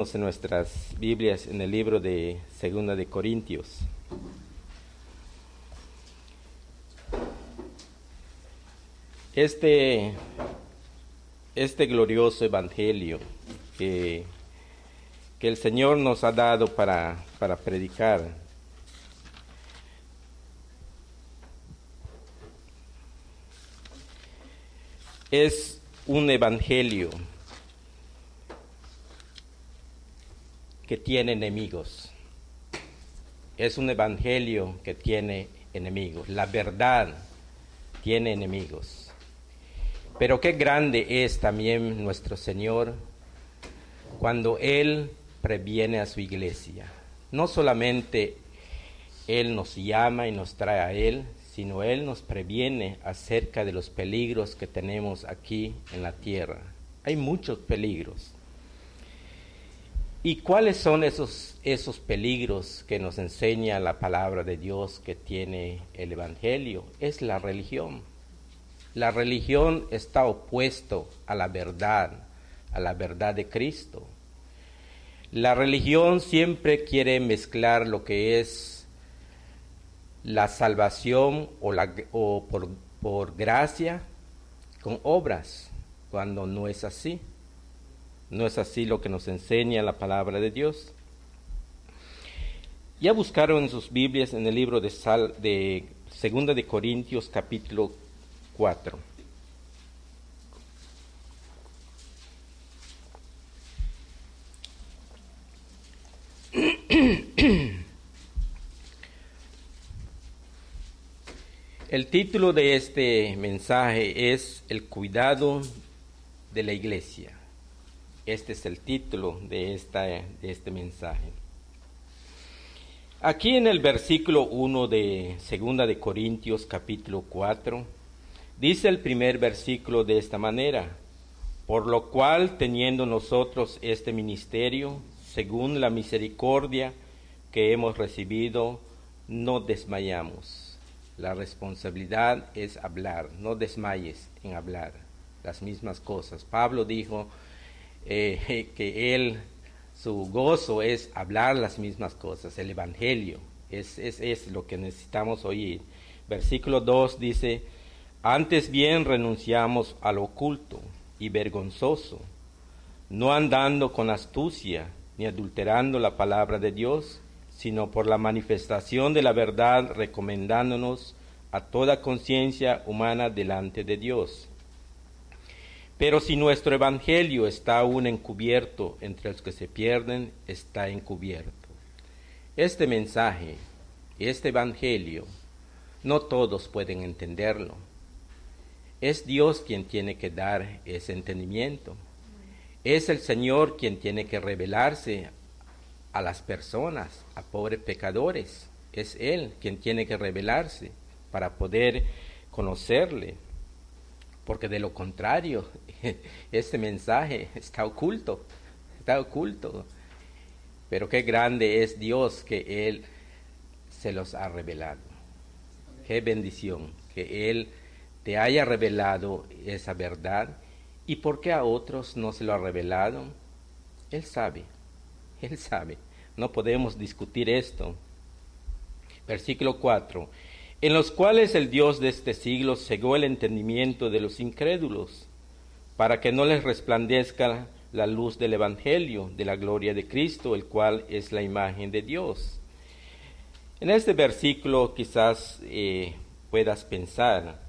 en nuestras Biblias en el libro de Segunda de Corintios. Este, este glorioso evangelio que, que el Señor nos ha dado para, para predicar es un evangelio que tiene enemigos. Es un evangelio que tiene enemigos. La verdad tiene enemigos. Pero qué grande es también nuestro Señor cuando Él previene a su iglesia. No solamente Él nos llama y nos trae a Él, sino Él nos previene acerca de los peligros que tenemos aquí en la tierra. Hay muchos peligros. ¿Y cuáles son esos, esos peligros que nos enseña la palabra de Dios que tiene el Evangelio? Es la religión. La religión está opuesto a la verdad, a la verdad de Cristo. La religión siempre quiere mezclar lo que es la salvación o, la, o por, por gracia con obras, cuando no es así. No es así lo que nos enseña la palabra de Dios. Ya buscaron en sus Biblias en el libro de, Sal, de Segunda de Corintios capítulo 4. El título de este mensaje es El cuidado de la iglesia. Este es el título de, esta, de este mensaje. Aquí en el versículo 1 de Segunda de Corintios capítulo 4, dice el primer versículo de esta manera, por lo cual teniendo nosotros este ministerio, según la misericordia que hemos recibido, no desmayamos. La responsabilidad es hablar, no desmayes en hablar las mismas cosas. Pablo dijo, eh, que él, su gozo es hablar las mismas cosas, el Evangelio, es, es, es lo que necesitamos oír. Versículo 2 dice, antes bien renunciamos al oculto y vergonzoso, no andando con astucia ni adulterando la palabra de Dios, sino por la manifestación de la verdad recomendándonos a toda conciencia humana delante de Dios. Pero si nuestro evangelio está aún encubierto entre los que se pierden, está encubierto. Este mensaje, este evangelio, no todos pueden entenderlo. Es Dios quien tiene que dar ese entendimiento. Es el Señor quien tiene que revelarse a las personas, a pobres pecadores. Es Él quien tiene que revelarse para poder conocerle porque de lo contrario, este mensaje está oculto, está oculto. Pero qué grande es Dios que Él se los ha revelado. Qué bendición que Él te haya revelado esa verdad. ¿Y por qué a otros no se lo ha revelado? Él sabe, Él sabe. No podemos discutir esto. Versículo 4 en los cuales el Dios de este siglo cegó el entendimiento de los incrédulos, para que no les resplandezca la luz del Evangelio, de la gloria de Cristo, el cual es la imagen de Dios. En este versículo quizás eh, puedas pensar,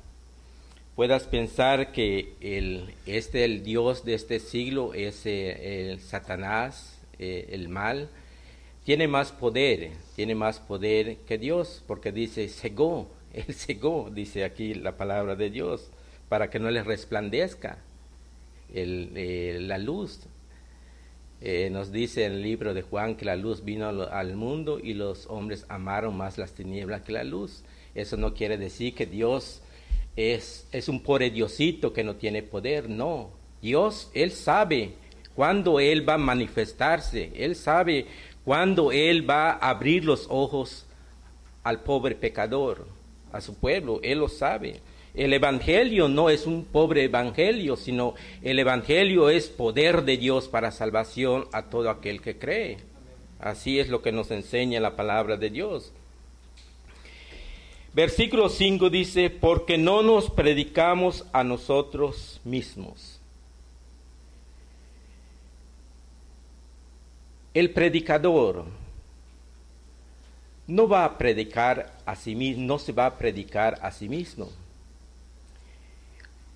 puedas pensar que el, este el Dios de este siglo es eh, el Satanás, eh, el mal, tiene más poder, tiene más poder que Dios, porque dice, cegó, él cegó, dice aquí la palabra de Dios, para que no les resplandezca eh, la luz. Eh, nos dice en el libro de Juan que la luz vino al mundo y los hombres amaron más las tinieblas que la luz. Eso no quiere decir que Dios es, es un pobre Diosito que no tiene poder, no. Dios, Él sabe cuándo Él va a manifestarse, Él sabe cuando Él va a abrir los ojos al pobre pecador, a su pueblo, Él lo sabe. El Evangelio no es un pobre Evangelio, sino el Evangelio es poder de Dios para salvación a todo aquel que cree. Así es lo que nos enseña la palabra de Dios. Versículo 5 dice, porque no nos predicamos a nosotros mismos. El predicador no va a predicar a sí mismo, no se va a predicar a sí mismo.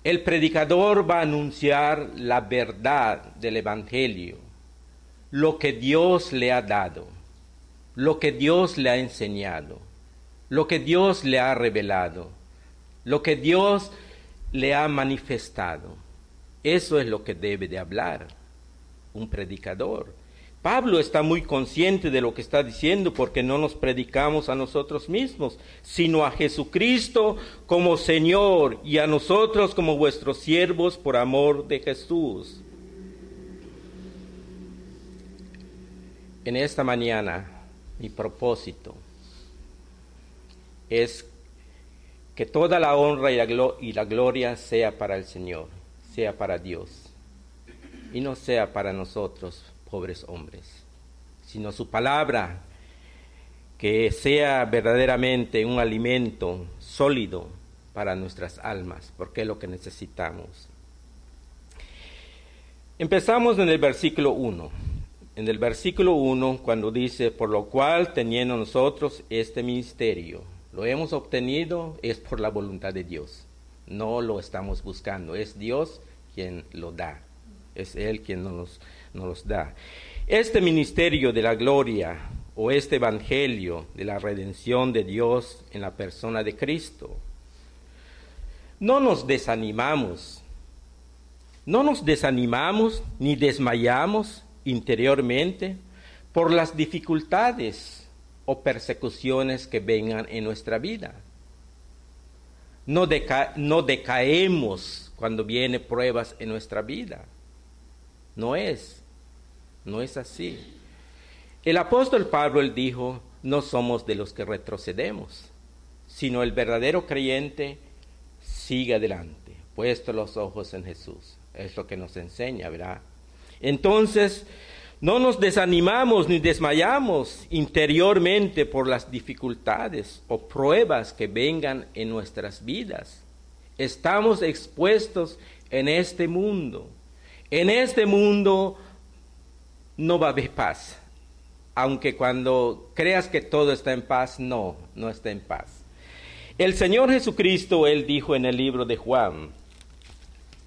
El predicador va a anunciar la verdad del Evangelio, lo que Dios le ha dado, lo que Dios le ha enseñado, lo que Dios le ha revelado, lo que Dios le ha manifestado. Eso es lo que debe de hablar un predicador. Pablo está muy consciente de lo que está diciendo porque no nos predicamos a nosotros mismos, sino a Jesucristo como Señor y a nosotros como vuestros siervos por amor de Jesús. En esta mañana mi propósito es que toda la honra y la, y la gloria sea para el Señor, sea para Dios y no sea para nosotros pobres hombres, sino su palabra, que sea verdaderamente un alimento sólido para nuestras almas, porque es lo que necesitamos. Empezamos en el versículo 1. En el versículo 1, cuando dice, por lo cual teniendo nosotros este ministerio, lo hemos obtenido es por la voluntad de Dios. No lo estamos buscando, es Dios quien lo da. Es Él quien nos, nos da. Este ministerio de la gloria o este evangelio de la redención de Dios en la persona de Cristo, no nos desanimamos, no nos desanimamos ni desmayamos interiormente por las dificultades o persecuciones que vengan en nuestra vida. No, no decaemos cuando vienen pruebas en nuestra vida. No es, no es así. El apóstol Pablo él dijo, no somos de los que retrocedemos, sino el verdadero creyente sigue adelante, puesto los ojos en Jesús. Es lo que nos enseña, ¿verdad? Entonces, no nos desanimamos ni desmayamos interiormente por las dificultades o pruebas que vengan en nuestras vidas. Estamos expuestos en este mundo en este mundo no va a haber paz, aunque cuando creas que todo está en paz, no, no está en paz. El Señor Jesucristo, Él dijo en el libro de Juan,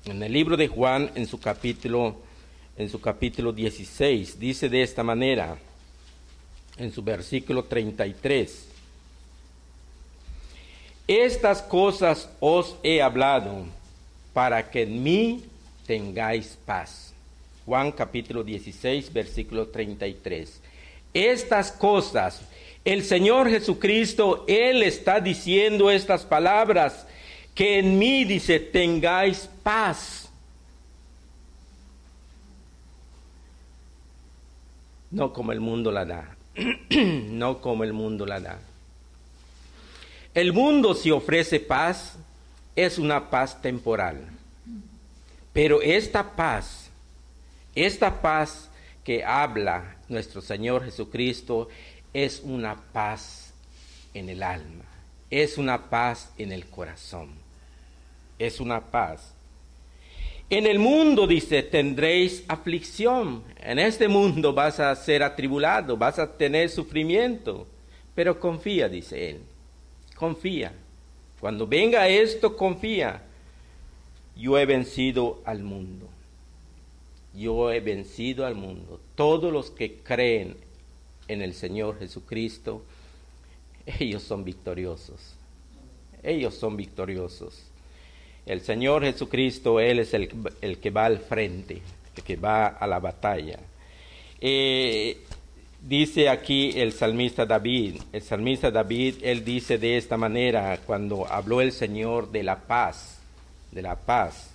en el libro de Juan, en su capítulo, en su capítulo 16, dice de esta manera, en su versículo 33, estas cosas os he hablado para que en mí tengáis paz. Juan capítulo 16, versículo 33. Estas cosas, el Señor Jesucristo, Él está diciendo estas palabras, que en mí dice, tengáis paz. No como el mundo la da, no como el mundo la da. El mundo si ofrece paz, es una paz temporal pero esta paz, esta paz que habla nuestro Señor Jesucristo es una paz en el alma, es una paz en el corazón, es una paz. En el mundo, dice, tendréis aflicción. En este mundo vas a ser atribulado, vas a tener sufrimiento. Pero confía, dice él. Confía. Cuando venga esto, confía yo he vencido al mundo. Yo he vencido al mundo. Todos los que creen en el Señor Jesucristo, ellos son victoriosos. Ellos son victoriosos. El Señor Jesucristo, Él es el, que va al frente, el que va a la batalla. Eh, dice aquí el salmista David, el salmista David, él dice de esta manera cuando habló el Señor de la paz de la paz.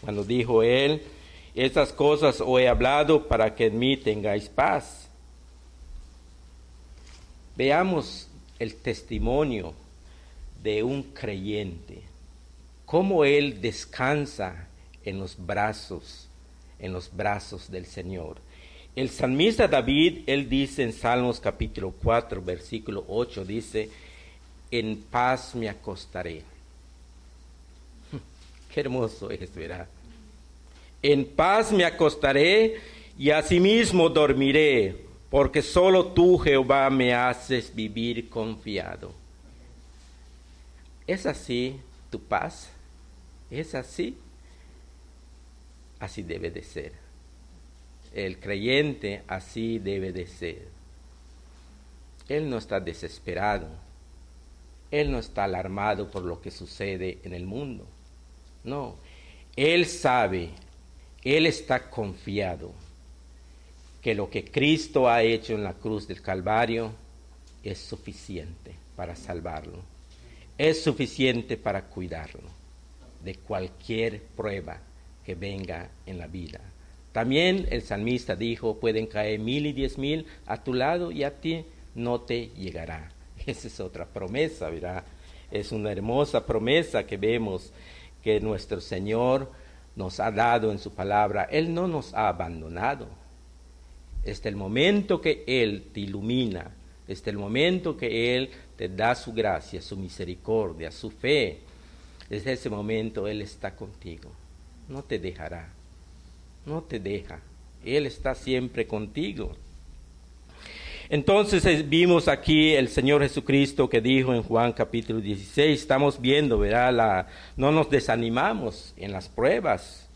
Cuando dijo él, estas cosas os he hablado para que en mí tengáis paz. Veamos el testimonio de un creyente, cómo él descansa en los brazos, en los brazos del Señor. El salmista David, él dice en Salmos capítulo 4, versículo 8, dice, en paz me acostaré. Qué hermoso es, ¿verdad? En paz me acostaré y asimismo dormiré, porque solo tú, Jehová, me haces vivir confiado. ¿Es así tu paz? ¿Es así? Así debe de ser. El creyente así debe de ser. Él no está desesperado. Él no está alarmado por lo que sucede en el mundo. No, Él sabe, Él está confiado que lo que Cristo ha hecho en la cruz del Calvario es suficiente para salvarlo. Es suficiente para cuidarlo de cualquier prueba que venga en la vida. También el salmista dijo, pueden caer mil y diez mil a tu lado y a ti no te llegará. Esa es otra promesa, ¿verdad? Es una hermosa promesa que vemos que nuestro Señor nos ha dado en su palabra. Él no nos ha abandonado. Este el momento que Él te ilumina, este el momento que Él te da su gracia, su misericordia, su fe. Desde ese momento Él está contigo. No te dejará. No te deja. Él está siempre contigo. Entonces eh, vimos aquí el Señor Jesucristo que dijo en Juan capítulo 16, estamos viendo, ¿verdad? La, no nos desanimamos en las pruebas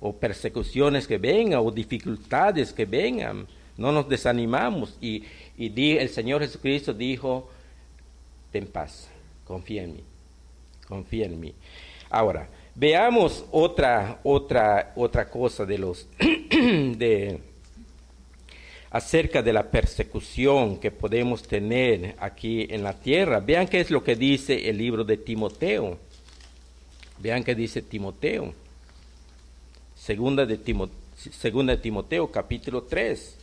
o persecuciones que vengan o dificultades que vengan, no nos desanimamos. Y, y el Señor Jesucristo dijo, ten paz, confía en mí, confía en mí. Ahora, veamos otra, otra, otra cosa de los de acerca de la persecución que podemos tener aquí en la tierra. Vean qué es lo que dice el libro de Timoteo. Vean qué dice Timoteo. Segunda de, segunda de Timoteo, capítulo 3.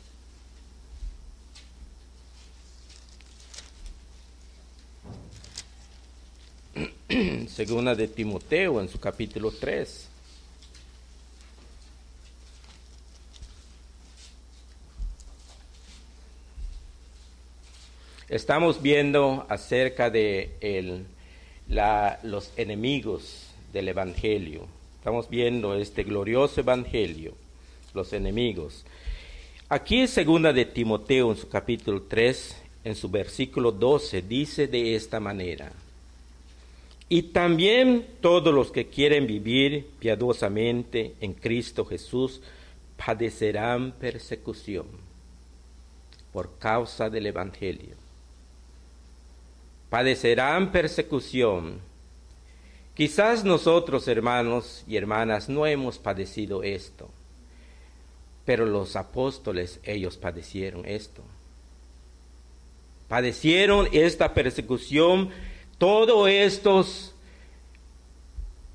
Segunda de Timoteo en su capítulo 3. Estamos viendo acerca de los enemigos del Evangelio. Estamos viendo este glorioso Evangelio, los enemigos. Aquí en segunda de Timoteo, en su capítulo 3, en su versículo 12, dice de esta manera, y también todos los que quieren vivir piadosamente en Cristo Jesús padecerán persecución por causa del Evangelio padecerán persecución. Quizás nosotros, hermanos y hermanas, no hemos padecido esto, pero los apóstoles, ellos padecieron esto. Padecieron esta persecución, todos estos,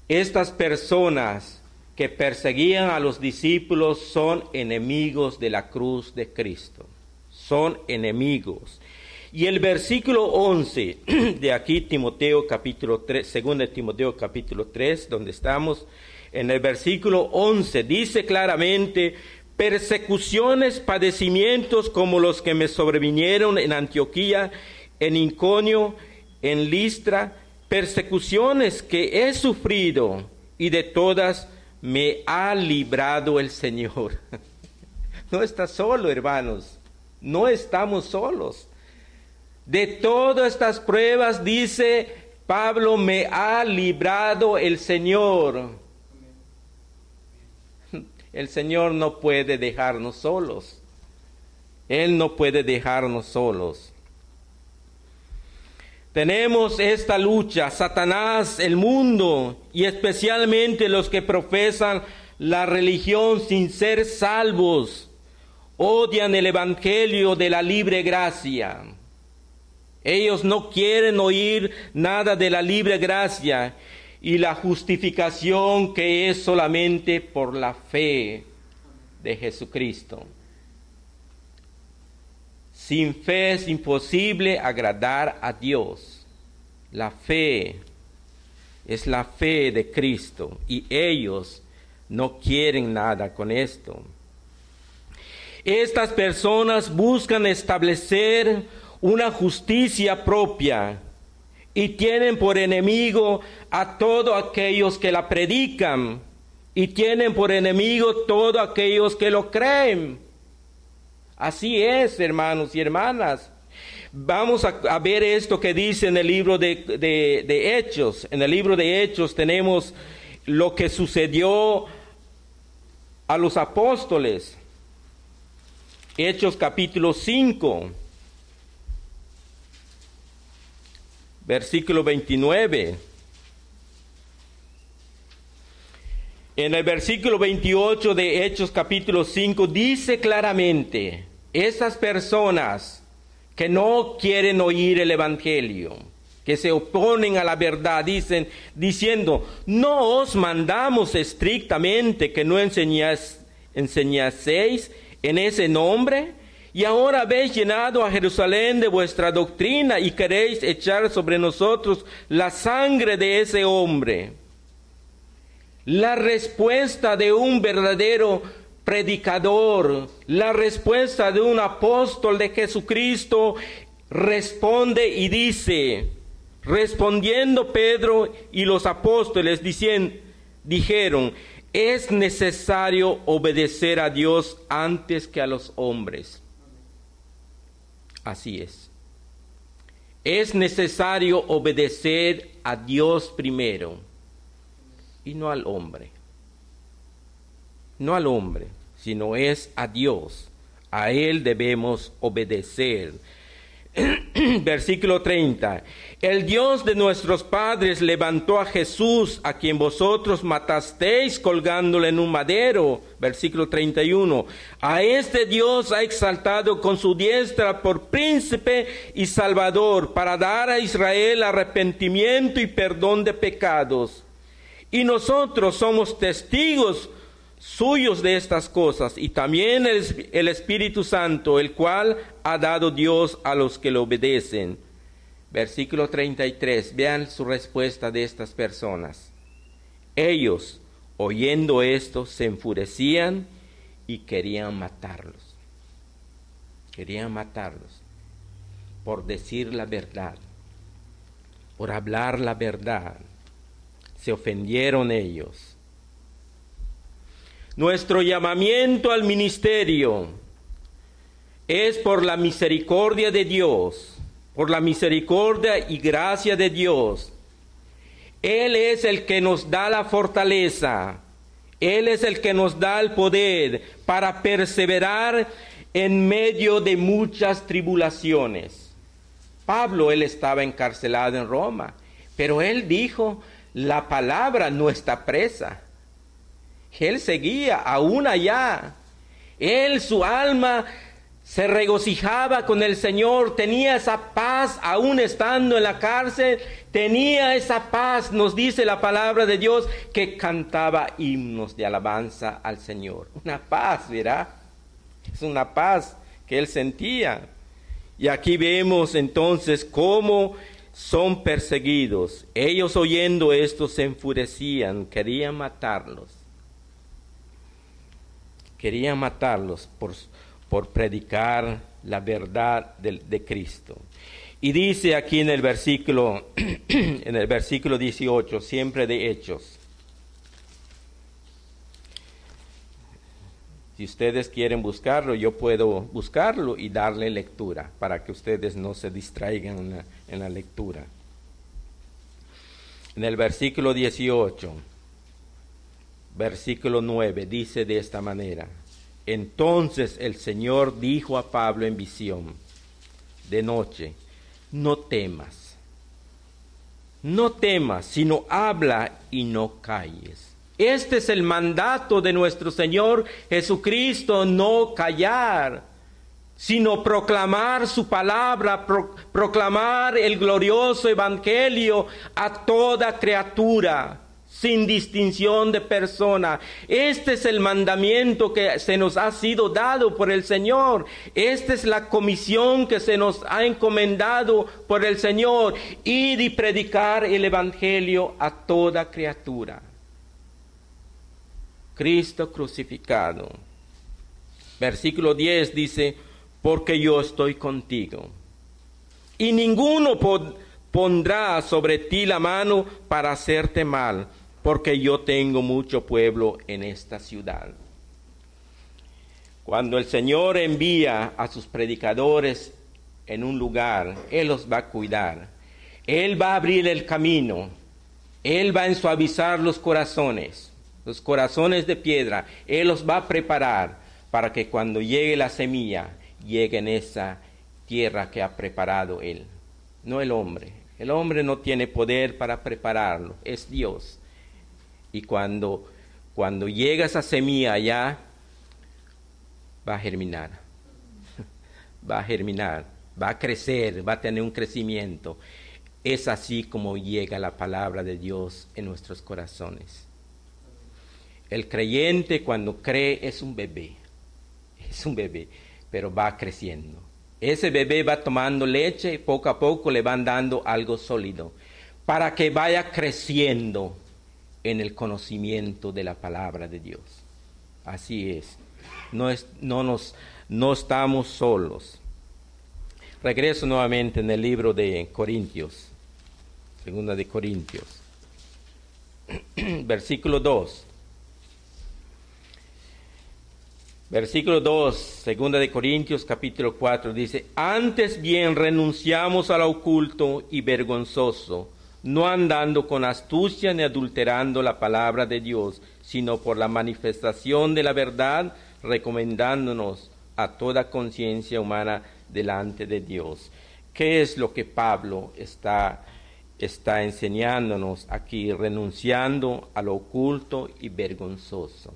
estas personas que perseguían a los discípulos son enemigos de la cruz de Cristo, son enemigos. Y el versículo 11 de aquí, Timoteo capítulo 3, segundo de Timoteo capítulo 3, donde estamos, en el versículo 11 dice claramente, persecuciones, padecimientos como los que me sobrevinieron en Antioquía, en Inconio, en Listra, persecuciones que he sufrido y de todas me ha librado el Señor. No estás solo, hermanos, no estamos solos. De todas estas pruebas, dice Pablo, me ha librado el Señor. El Señor no puede dejarnos solos. Él no puede dejarnos solos. Tenemos esta lucha, Satanás, el mundo y especialmente los que profesan la religión sin ser salvos, odian el Evangelio de la libre gracia. Ellos no quieren oír nada de la libre gracia y la justificación que es solamente por la fe de Jesucristo. Sin fe es imposible agradar a Dios. La fe es la fe de Cristo y ellos no quieren nada con esto. Estas personas buscan establecer una justicia propia y tienen por enemigo a todos aquellos que la predican y tienen por enemigo todos aquellos que lo creen. Así es, hermanos y hermanas. Vamos a, ver esto que dice en el libro de, de Hechos. En el libro de Hechos tenemos lo que sucedió a los apóstoles. Hechos capítulo 5, versículo 29. En el versículo 28 de Hechos capítulo 5 dice claramente, esas personas que no quieren oír el Evangelio, que se oponen a la verdad, dicen, diciendo, no os mandamos estrictamente que no enseñas, enseñaseis en ese nombre, y ahora habéis llenado a Jerusalén de vuestra doctrina y queréis echar sobre nosotros la sangre de ese hombre. La respuesta de un verdadero predicador, la respuesta de un apóstol de Jesucristo responde y dice, respondiendo Pedro y los apóstoles dijeron, es necesario obedecer a Dios antes que a los hombres. Así es. Es necesario obedecer a Dios primero y no al hombre. No al hombre, sino es a Dios. A Él debemos obedecer. Versículo 30. El Dios de nuestros padres levantó a Jesús, a quien vosotros matasteis colgándole en un madero. Versículo 31. A este Dios ha exaltado con su diestra por príncipe y salvador para dar a Israel arrepentimiento y perdón de pecados. Y nosotros somos testigos suyos de estas cosas y también el, Espíritu Santo, el cual ha dado Dios a los que le obedecen. Versículo 33, vean su respuesta de estas personas. Ellos, oyendo esto, se enfurecían y querían matarlos. Querían matarlos por decir la verdad, por hablar la verdad. Se ofendieron ellos nuestro llamamiento al ministerio es por la misericordia de Dios, por la misericordia y gracia de Dios. Él es el que nos da la fortaleza, Él es el que nos da el poder para perseverar en medio de muchas tribulaciones. Pablo, él estaba encarcelado en Roma, pero él dijo, la palabra no está presa. Él seguía aún allá. Él, su alma, se regocijaba con el Señor, tenía esa paz aún estando en la cárcel, tenía esa paz, nos dice la palabra de Dios, que cantaba himnos de alabanza al Señor. Una paz, ¿verdad? Es una paz que él sentía. Y aquí vemos entonces cómo son perseguidos. Ellos oyendo esto se enfurecían, querían matarlos querían matarlos por, por predicar la verdad de, Cristo. Y dice aquí en el versículo, en el versículo 18, siempre de Hechos. Si ustedes quieren buscarlo, yo puedo buscarlo y darle lectura para que ustedes no se distraigan en la, en la lectura. En el versículo 18 versículo 9, dice de esta manera, entonces el Señor dijo a Pablo en visión de noche, no temas, no temas, sino habla y no calles. Este es el mandato de nuestro Señor Jesucristo, no callar, sino proclamar su palabra, proclamar el glorioso evangelio a toda criatura sin distinción de persona. Este es el mandamiento que se nos ha sido dado por el Señor. Esta es la comisión que se nos ha encomendado por el Señor. Ir y predicar el Evangelio a toda criatura. Cristo crucificado. Versículo 10 dice, porque yo estoy contigo. Y ninguno pondrá sobre ti la mano para hacerte mal, porque yo tengo mucho pueblo en esta ciudad. Cuando el Señor envía a sus predicadores en un lugar, Él los va a cuidar. Él va a abrir el camino. Él va a suavizar los corazones, los corazones de piedra. Él los va a preparar para que cuando llegue la semilla, llegue en esa tierra que ha preparado Él, no el hombre. El hombre no tiene poder para prepararlo, es Dios. Y cuando, cuando llega esa semilla allá, va a germinar, va a germinar, va a crecer, va a tener un crecimiento. Es así como llega la palabra de Dios en nuestros corazones. El creyente cuando cree es un bebé es un bebé, pero va creciendo. Ese bebé va tomando leche y poco a poco le van dando algo sólido para que vaya creciendo en el conocimiento de la palabra de Dios. Así es. No, es, no, nos, no estamos solos. Regreso nuevamente en el libro de Corintios, segunda de Corintios, versículo 2. Versículo 2, segunda de Corintios capítulo 4 dice, antes bien renunciamos al oculto y vergonzoso, no andando con astucia ni adulterando la palabra de Dios, sino por la manifestación de la verdad, recomendándonos a toda conciencia humana delante de Dios. ¿Qué es lo que Pablo está, está enseñándonos aquí? Renunciando al oculto y vergonzoso.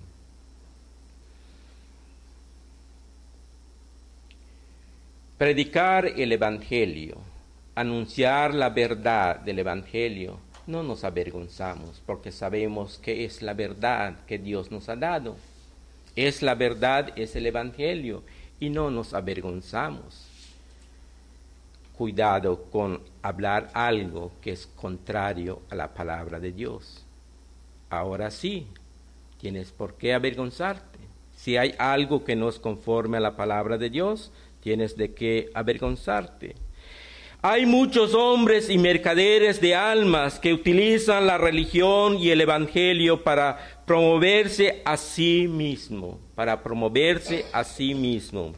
Predicar el Evangelio, anunciar la verdad del Evangelio, no nos avergonzamos porque sabemos que es la verdad que Dios nos ha dado. Es la verdad, es el Evangelio y no nos avergonzamos. Cuidado con hablar algo que es contrario a la palabra de Dios. Ahora sí, tienes por qué avergonzarte. Si hay algo que no es conforme a la palabra de Dios, tienes de qué avergonzarte. Hay muchos hombres y mercaderes de almas que utilizan la religión y el evangelio para promoverse a sí mismo, para promoverse a sí mismo.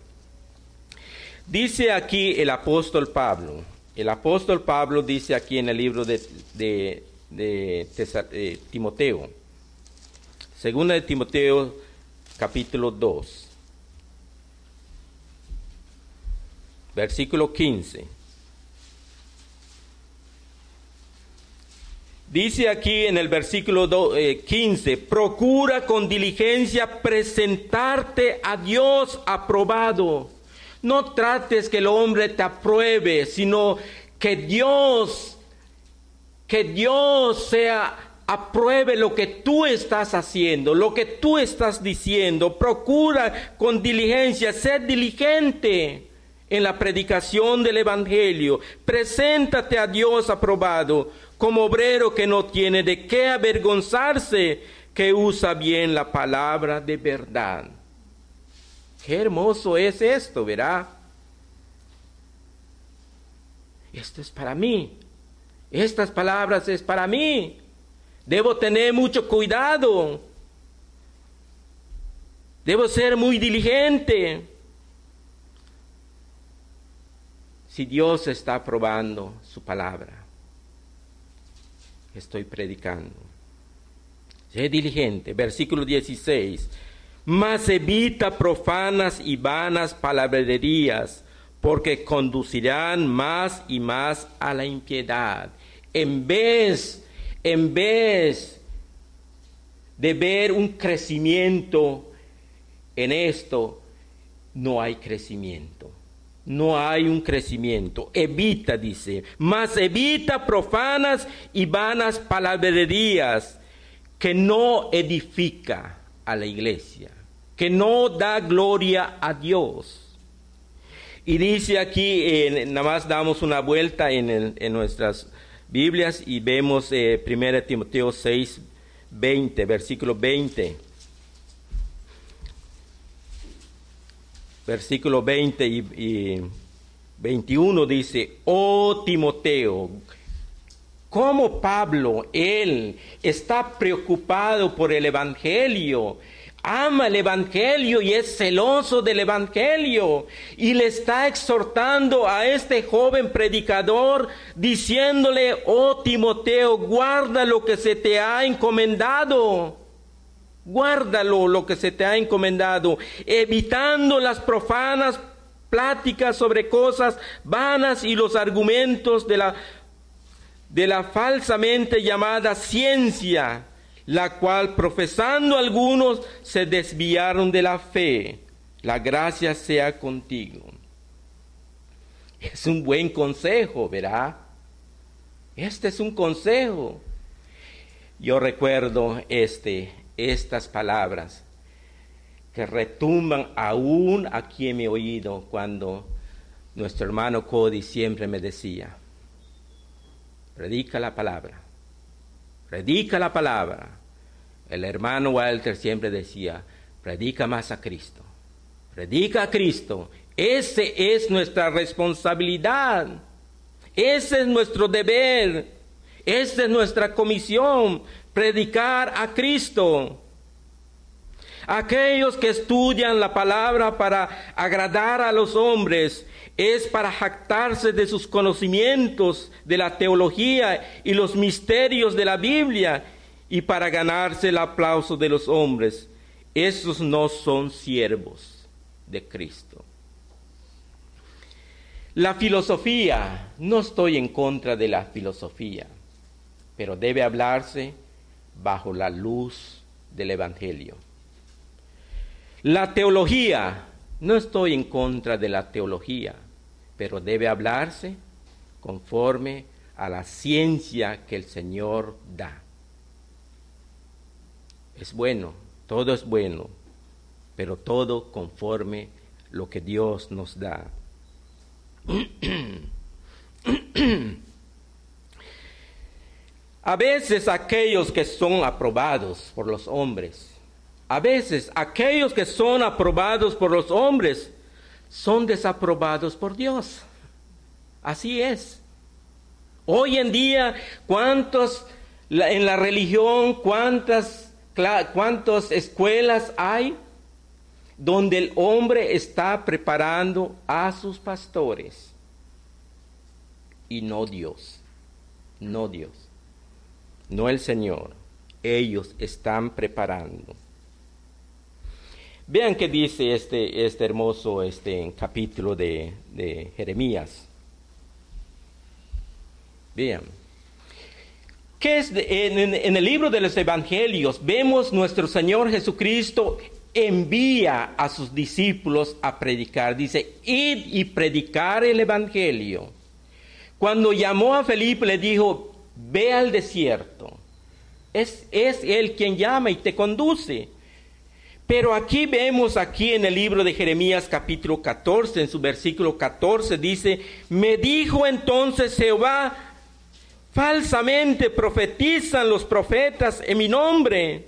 Dice aquí el apóstol Pablo, el apóstol Pablo dice aquí en el libro de, de Timoteo, segunda de Timoteo capítulo 2. versículo 15. Dice aquí en el versículo 15, eh, procura con diligencia presentarte a Dios aprobado. No trates que el hombre te apruebe, sino que Dios, que Dios sea apruebe lo que tú estás haciendo, lo que tú estás diciendo. Procura con diligencia, ser diligente en la predicación del Evangelio. Preséntate a Dios aprobado como obrero que no tiene de qué avergonzarse, que usa bien la palabra de verdad. Qué hermoso es esto, ¿verdad? Esto es para mí. Estas palabras es para mí. Debo tener mucho cuidado. Debo ser muy diligente. si Dios está aprobando su palabra. Estoy predicando. Sé diligente. Versículo 16. Mas evita profanas y vanas palabrerías, porque conducirán más y más a la impiedad. En vez, en vez de ver un crecimiento en esto, no hay crecimiento no hay un crecimiento. Evita, dice, mas evita profanas y vanas palabrerías que no edifica a la iglesia, que no da gloria a Dios. Y dice aquí, nada más damos una vuelta en, nuestras Biblias y vemos eh, 1 Timoteo 6, 20, versículo 20. Versículo 20 y, y 21 dice, oh Timoteo, como Pablo, él está preocupado por el Evangelio, ama el Evangelio y es celoso del Evangelio y le está exhortando a este joven predicador diciéndole, oh Timoteo, guarda lo que se te ha encomendado. Guárdalo lo que se te ha encomendado, evitando las profanas pláticas sobre cosas vanas y los argumentos de la, de la falsamente llamada ciencia, la cual profesando algunos se desviaron de la fe. La gracia sea contigo. Es un buen consejo, ¿verdad? Este es un consejo. Yo recuerdo este, estas palabras que retumban aún aquí en mi oído cuando nuestro hermano Cody siempre me decía, predica la palabra, predica la palabra. El hermano Walter siempre decía, predica más a Cristo, predica a Cristo. Ese es nuestra responsabilidad, ese es nuestro deber, esa es nuestra comisión, predicar a Cristo. Aquellos que estudian la palabra para agradar a los hombres es para jactarse de sus conocimientos de la teología y los misterios de la Biblia y para ganarse el aplauso de los hombres. Esos no son siervos de Cristo. La filosofía, no estoy en contra de la filosofía, pero debe hablarse bajo la luz del Evangelio. La teología, no estoy en contra de la teología, pero debe hablarse conforme a la ciencia que el Señor da. Es bueno, todo es bueno, pero todo conforme lo que Dios nos da. A veces aquellos que son aprobados por los hombres a veces aquellos que son aprobados por los hombres son desaprobados por Dios. Así es. Hoy en día, ¿cuántos en la religión, cuántas, cuántas escuelas hay donde el hombre está preparando a sus pastores? Y no Dios, no Dios, no el Señor. Ellos están preparando. Vean qué dice este, este hermoso este, capítulo de, Jeremías. Vean. ¿Qué es en, en, el libro de los Evangelios vemos nuestro Señor Jesucristo envía a sus discípulos a predicar. Dice, id y predicar el Evangelio. Cuando llamó a Felipe le dijo, ve al desierto. Es, es Él quien llama y te conduce. Pero aquí vemos, aquí en el libro de Jeremías capítulo 14, en su versículo 14, dice, me dijo entonces Jehová, falsamente profetizan los profetas en mi nombre,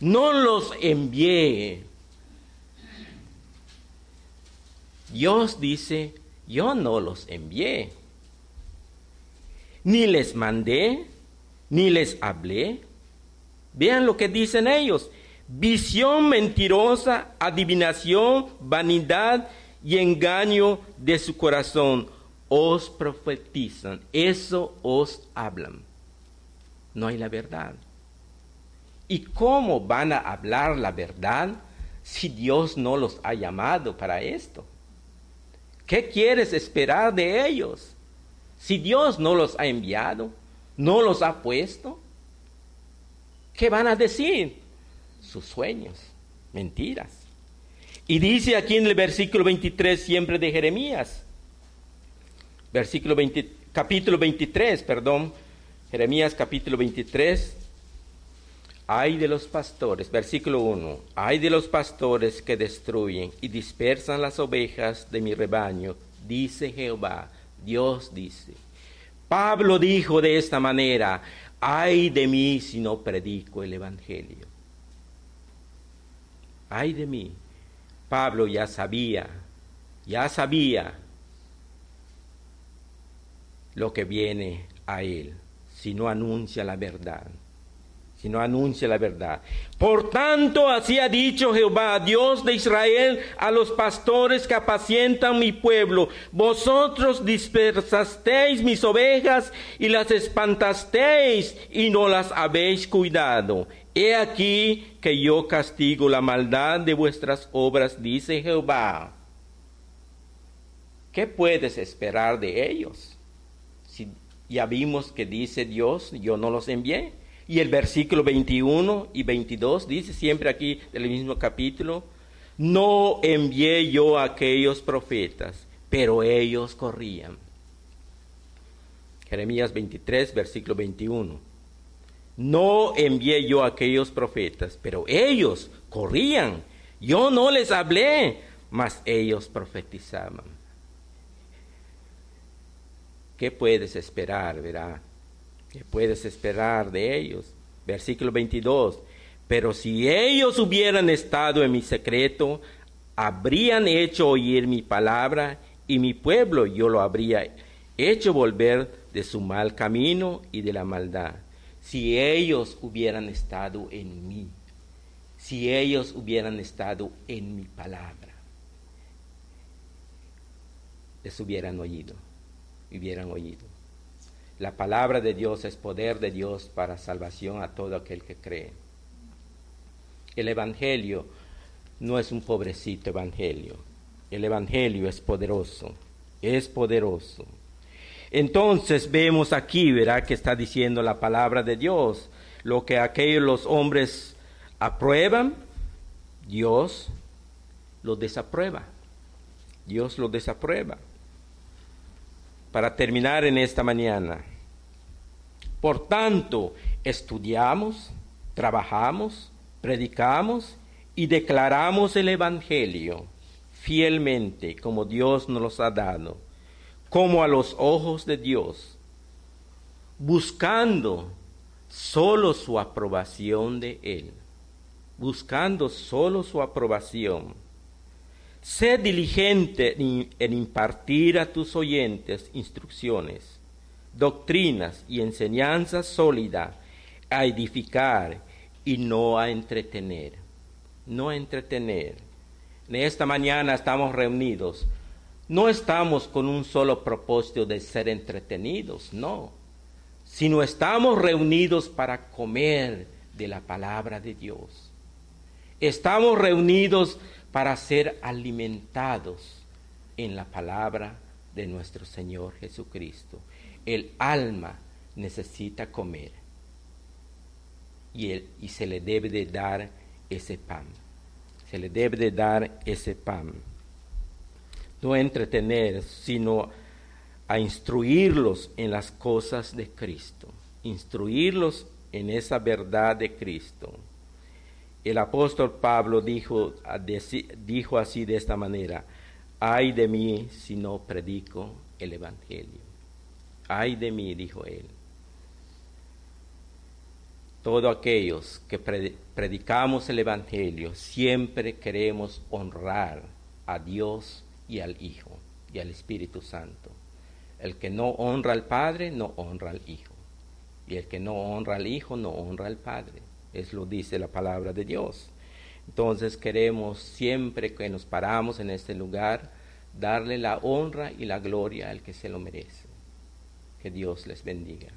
no los envié. Dios dice, yo no los envié, ni les mandé, ni les hablé. Vean lo que dicen ellos visión mentirosa, adivinación, vanidad y engaño de su corazón. Os profetizan, eso os hablan. No hay la verdad. ¿Y cómo van a hablar la verdad si Dios no los ha llamado para esto? ¿Qué quieres esperar de ellos? Si Dios no los ha enviado, no los ha puesto, ¿qué van a decir? sus sueños, mentiras. Y dice aquí en el versículo 23 siempre de Jeremías, versículo 20, capítulo 23, perdón, Jeremías capítulo 23, Hay de los pastores, versículo 1, hay de los pastores que destruyen y dispersan las ovejas de mi rebaño, dice Jehová, Dios dice. Pablo dijo de esta manera, ay de mí si no predico el Evangelio. Ay de mí. Pablo ya sabía, ya sabía lo que viene a él si no anuncia la verdad si no anuncia la verdad. Por tanto, así ha dicho Jehová, Dios de Israel, a los pastores que apacientan mi pueblo, vosotros dispersasteis mis ovejas y las espantasteis y no las habéis cuidado. He aquí que yo castigo la maldad de vuestras obras, dice Jehová. ¿Qué puedes esperar de ellos? Si ya vimos que dice Dios, yo no los envié. Y el versículo 21 y 22 dice siempre aquí del mismo capítulo, no envié yo a aquellos profetas, pero ellos corrían. Jeremías 23, versículo 21. No envié yo a aquellos profetas, pero ellos corrían. Yo no les hablé, mas ellos profetizaban. ¿Qué puedes esperar, verdad? ¿Qué puedes esperar de ellos? Versículo 22. Pero si ellos hubieran estado en mi secreto, habrían hecho oír mi palabra y mi pueblo yo lo habría hecho volver de su mal camino y de la maldad. Si ellos hubieran estado en mí, si ellos hubieran estado en mi palabra, les hubieran oído, hubieran oído. La palabra de Dios es poder de Dios para salvación a todo aquel que cree. El Evangelio no es un pobrecito Evangelio. El Evangelio es poderoso, es poderoso. Entonces vemos aquí, verá que está diciendo la palabra de Dios. Lo que aquellos los hombres aprueban, Dios lo desaprueba. Dios lo desaprueba para terminar en esta mañana. Por tanto, estudiamos, trabajamos, predicamos y declaramos el Evangelio fielmente como Dios nos los ha dado, como a los ojos de Dios, buscando solo su aprobación de Él, buscando solo su aprobación Sé diligente en impartir a tus oyentes instrucciones, doctrinas y enseñanzas sólidas a edificar y no a entretener. No entretener. En esta mañana estamos reunidos. No estamos con un solo propósito de ser entretenidos, no, sino estamos reunidos para comer de la palabra de Dios. Estamos reunidos para ser alimentados en la palabra de nuestro Señor Jesucristo. El alma necesita comer y, y se le debe de dar ese pan. Se le debe de dar ese pan. No entretener, sino a instruirlos en las cosas de Cristo. Instruirlos en esa verdad de Cristo. El apóstol Pablo dijo, dijo así de esta manera, ay de mí si no predico el Evangelio. Ay de mí, dijo él. Todos aquellos que predicamos el Evangelio siempre queremos honrar a Dios y al Hijo y al Espíritu Santo. El que no honra al Padre no honra al Hijo. Y el que no honra al Hijo no honra al Padre. Es lo dice la palabra de Dios. Entonces queremos siempre que nos paramos en este lugar darle la honra y la gloria al que se lo merece. Que Dios les bendiga.